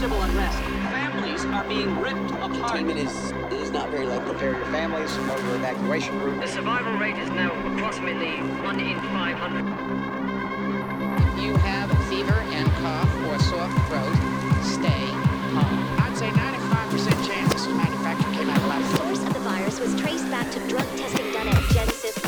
civil unrest. Families are being ripped apart. Team is is not very well prepared. your families, know your evacuation route. The survival rate is now approximately 1 in 500. If you have a fever and cough or sore throat, stay home. I'd say 95% chance this manufacturer came out alive. The source of the virus was traced back to drug testing done at Genesis